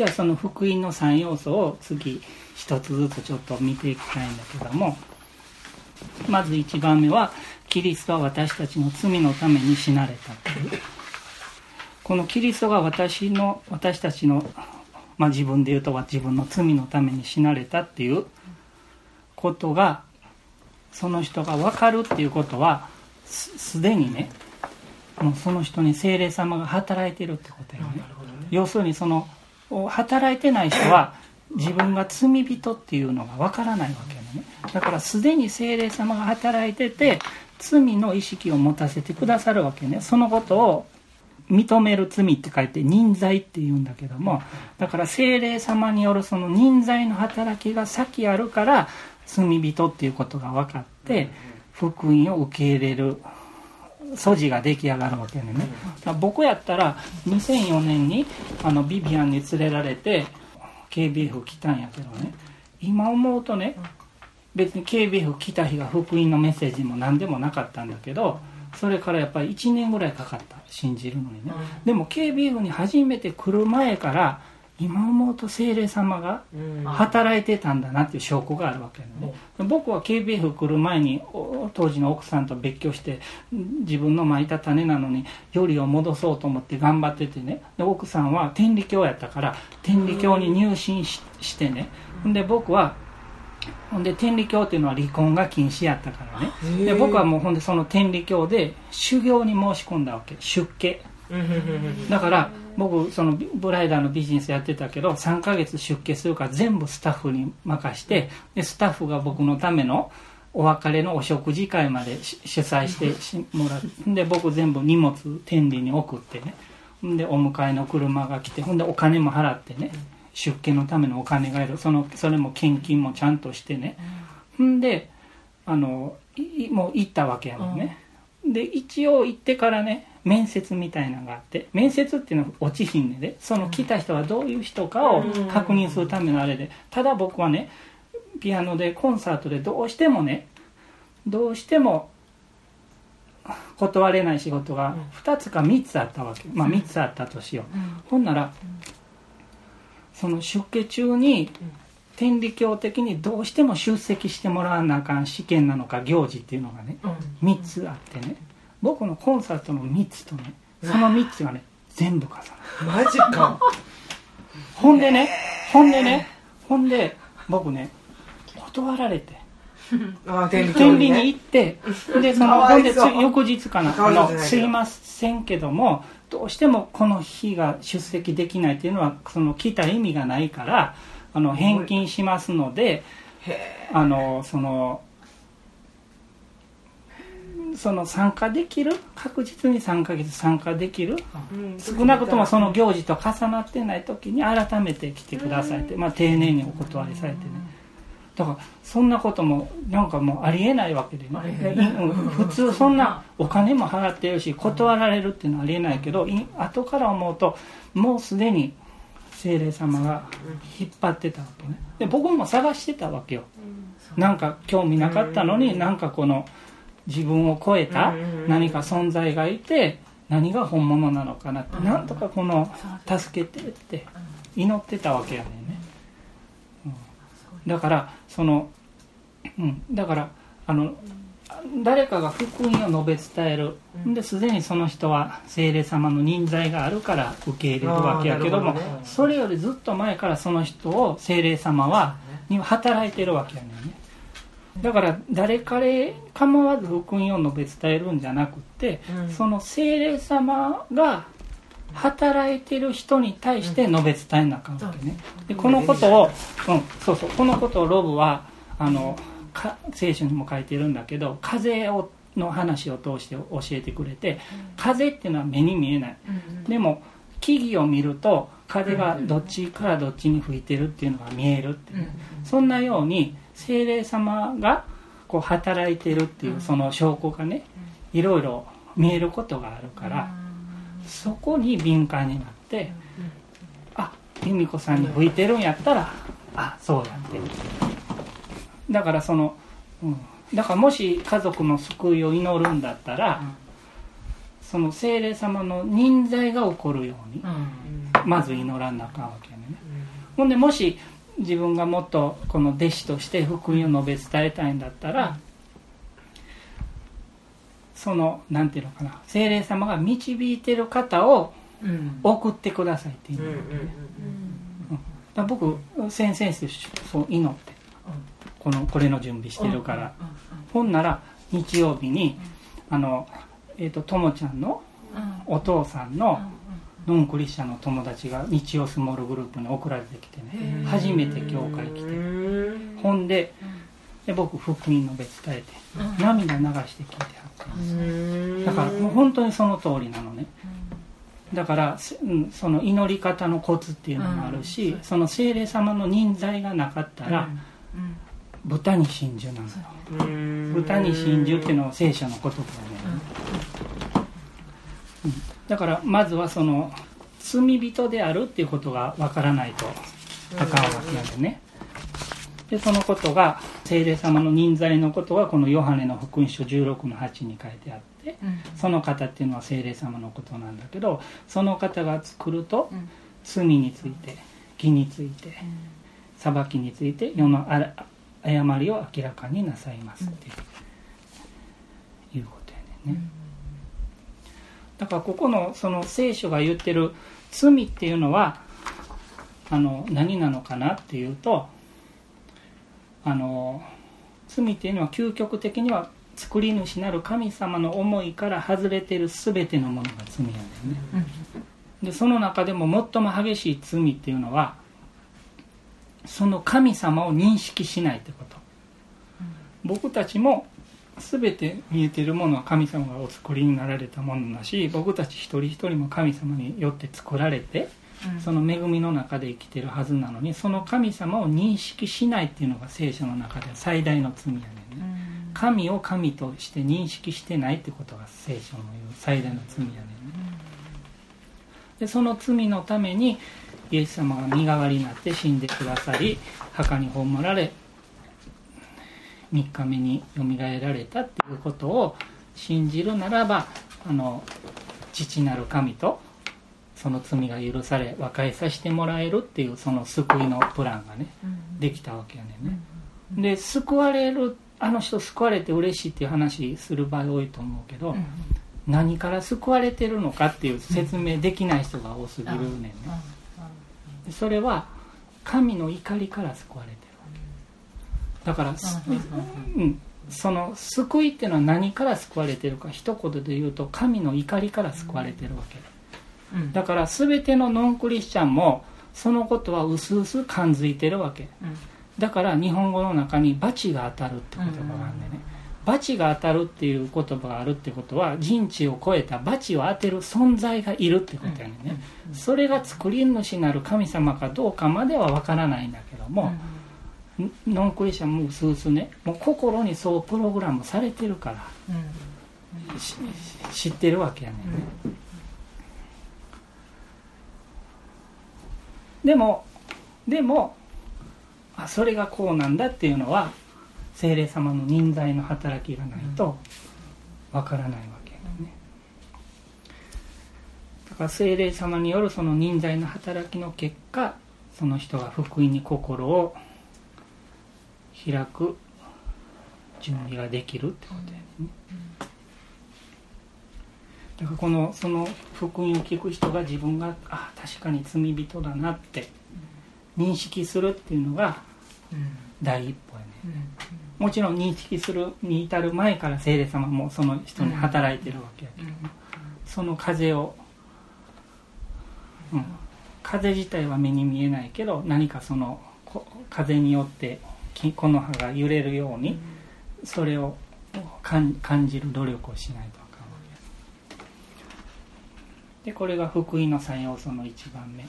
じゃあその福音の3要素を次一つずつちょっと見ていきたいんだけどもまず1番目はキリストは私たちの罪のために死なれたという。このキリストが私の私たちの、まあ、自分で言うとは自分の罪のために死なれたっていうことがその人が分かるっていうことはすでにねもうその人に精霊様が働いてるってことよね、ね、要するにその働いてない人は自分が罪人っていうのがわからないわけよね。だからすでに精霊様が働いてて罪の意識を持たせてくださるわけね。そのことを認める罪って書いて任罪って言うんだけどもだから精霊様によるその任罪の働きが先あるから罪人っていうことが分かって福音を受け入れる。素地が出来上がるわけね僕やったら2004年にあのビビアンに連れられて KBF 来たんやけどね。今思うとね別に KBF 来た日が福音のメッセージも何でもなかったんだけどそれからやっぱり1年ぐらいかかった。信じるのにね、でも KBF に初めて来る前から今思うと精霊様が働いてたんだなっていう証拠があるわけね、うん、僕は KBF 来る前に当時の奥さんと別居して自分のまいた種なのによりを戻そうと思って頑張っててね。で奥さんは天理教やったから天理教に入信ししてね。で僕はほんで天理教っていうのは離婚が禁止やったからね。で僕はもうほんでその天理教で修行に申し込んだわけ。出家だから僕そのブライダーのビジネスやってたけど3ヶ月出家するから全部スタッフに任してでスタッフが僕のためのお別れのお食事会まで主催して もらってで僕全部荷物天理に送ってね。でお迎えの車が来てほんでお金も払ってね。出家のためのお金がいる。そのそれも献金もちゃんとしてね。ん。であのもう行ったわけやもんね。で一応行ってからね面接みたいなのがあって面接っていうのは落ちひんねでその来た人はどういう人かを確認するためのあれでただ僕はねピアノでコンサートでどうしてもねどうしても断れない仕事が2つか3つあったわけ。まあ3つあったとしよう、ほんならその出家中に天理教的にどうしても出席してもらわなあかん試験なのか行事っていうのがね3つあってね僕のコンサートの3つとねその3つがね全部重なる。マジか。ほんでねほんでねほんで僕ね断られて。天理に行ってでそのほんで翌日かなあのすいませんけどもどうしてもこの日が出席できないっていうのはその来た意味がないからあの返金しますのであのそのその参加できる確実に3ヶ月参加できる、うん、少なくともその行事と重なってない時に改めて来てくださいって、まあ、丁寧にお断りされてね。だからそんなこともなんかもうありえないわけでね、普通そんなお金も払ってるし断られるっていうのはありえないけど後から思うともうすでに精霊様が引っ張ってたわけね。で僕も探してたわけよ。なんか興味なかったのになんかこの自分を超えた何か存在がいて何が本物なのかなってなんとかこの助けてって祈ってたわけやねんね、うん、だからその、うん、だからあの誰かが福音を述べ伝える。ですでにその人は精霊様の人材があるから受け入れるわけやけどもそれよりずっと前からその人を精霊様はに働いてるわけやねんねだから誰彼構わず福音を述べ伝えるんじゃなくて、うん、その精霊様が働いてる人に対して述べ伝えなあかんわけね、でこのことを、うん、そうそう。このことをロブはあの聖書にも書いてるんだけど風をの話を通して教えてくれて、風っていうのは目に見えない、でも木々を見ると風がどっちからどっちに吹いてるっていうのが見えるって、そんなように精霊様がこう働いてるっていうその証拠がねいろいろ見えることがあるからそこに敏感になってあ由美子さんに吹いてるんやったらあそうやって。だからその、うん、だからもし家族の救いを祈るんだったら、その精霊様の任罪が起こるように、まず祈らなあかんわけやね。ほんでもし自分がもっとこの弟子として福音を述べ伝えたいんだったらそのなんていうのかな精霊様が導いてる方を送ってくださいっていう。の、だ僕先生そう祈ってこのこれの準備してるから。ほんなら日曜日にあのえっ、とともちゃんのお父さんのノンクリスチャンの友達が日曜スモールグループに送られてきてね。初めて教会来て。ほんでで僕福音の別伝えて涙流して聞いてはってだからもう本当にその通りなのね。だからその祈り方のコツっていうのもあるしその精霊様の人材がなかったら豚に真珠なの豚に真珠っていうのは聖書の言葉ね、うん、だからまずはその罪人であるっていうことがわからないとあかんわけなんでね。でそのことが聖霊様の人材のことがこのヨハネの福音書16の8に書いてあって、うん、その方っていうのは聖霊様のことなんだけどその方が作ると、罪について義について、裁きについて世の誤りを明らかになさいますっていうことやねね、だからここのその聖書が言ってる罪っていうのはあの何なのかなっていうとあの罪っていうのは究極的には作り主なる神様の思いから外れてる全てのものが罪やね。ん。ね、でその中でも最も激しい罪っていうのはその神様を認識しないってこと、僕たちも全て見えてるものは神様がお作りになられたものだし僕たち一人一人も神様によって作られて、その恵みの中で生きてるはずなのにその神様を認識しないっていうのが聖書の中で最大の罪やねんね、神を神として認識してないってことが聖書の言う最大の罪やねんね、でその罪のためにイエス様が身代わりになって死んでくださり墓に葬られ3日目によみがえられたっていうことを信じるならばあの父なる神とその罪が許され和解させてもらえるっていうその救いのプランがね、できたわけやねんね、で救われるあの人救われて嬉しいっていう話する場合多いと思うけど、何から救われてるのかっていう説明できない人が多すぎるねんね、それは神の怒りから救われてるだから、うん、その救いっていうのは何から救われてるか一言で言うと神の怒りから救われてるわけ、うん、だから全てのノンクリスチャンもそのことは薄々感づいてるわけ、うん、だから日本語の中に「罰が当たる」って言葉があるんでね、罰が当たるっていう言葉があるってことは人知を超えた罰を当てる存在がいるってことやねんね、それが作り主なる神様かどうかまでは分からないんだけども、ノンクリスチャンもうすうすね。もう心にそうプログラムされてるから、知ってるわけやねんね、でもでもあそれがこうなんだっていうのは精霊様の人材の働きがないとわからないわけねだから精霊様によるその人材の働きの結果その人が福音に心を開く準備ができるってことやね、だからこのその福音を聞く人が自分があ確かに罪人だなって認識するっていうのが第一歩やね、もちろん認識するに至る前から聖霊様もその人に働いてるわけやけど、その風を、うん、風自体は目に見えないけど何かその風によって木の葉が揺れるようにそれを感じる努力をしないとあかんわけでこれが福音の3要素の1番目。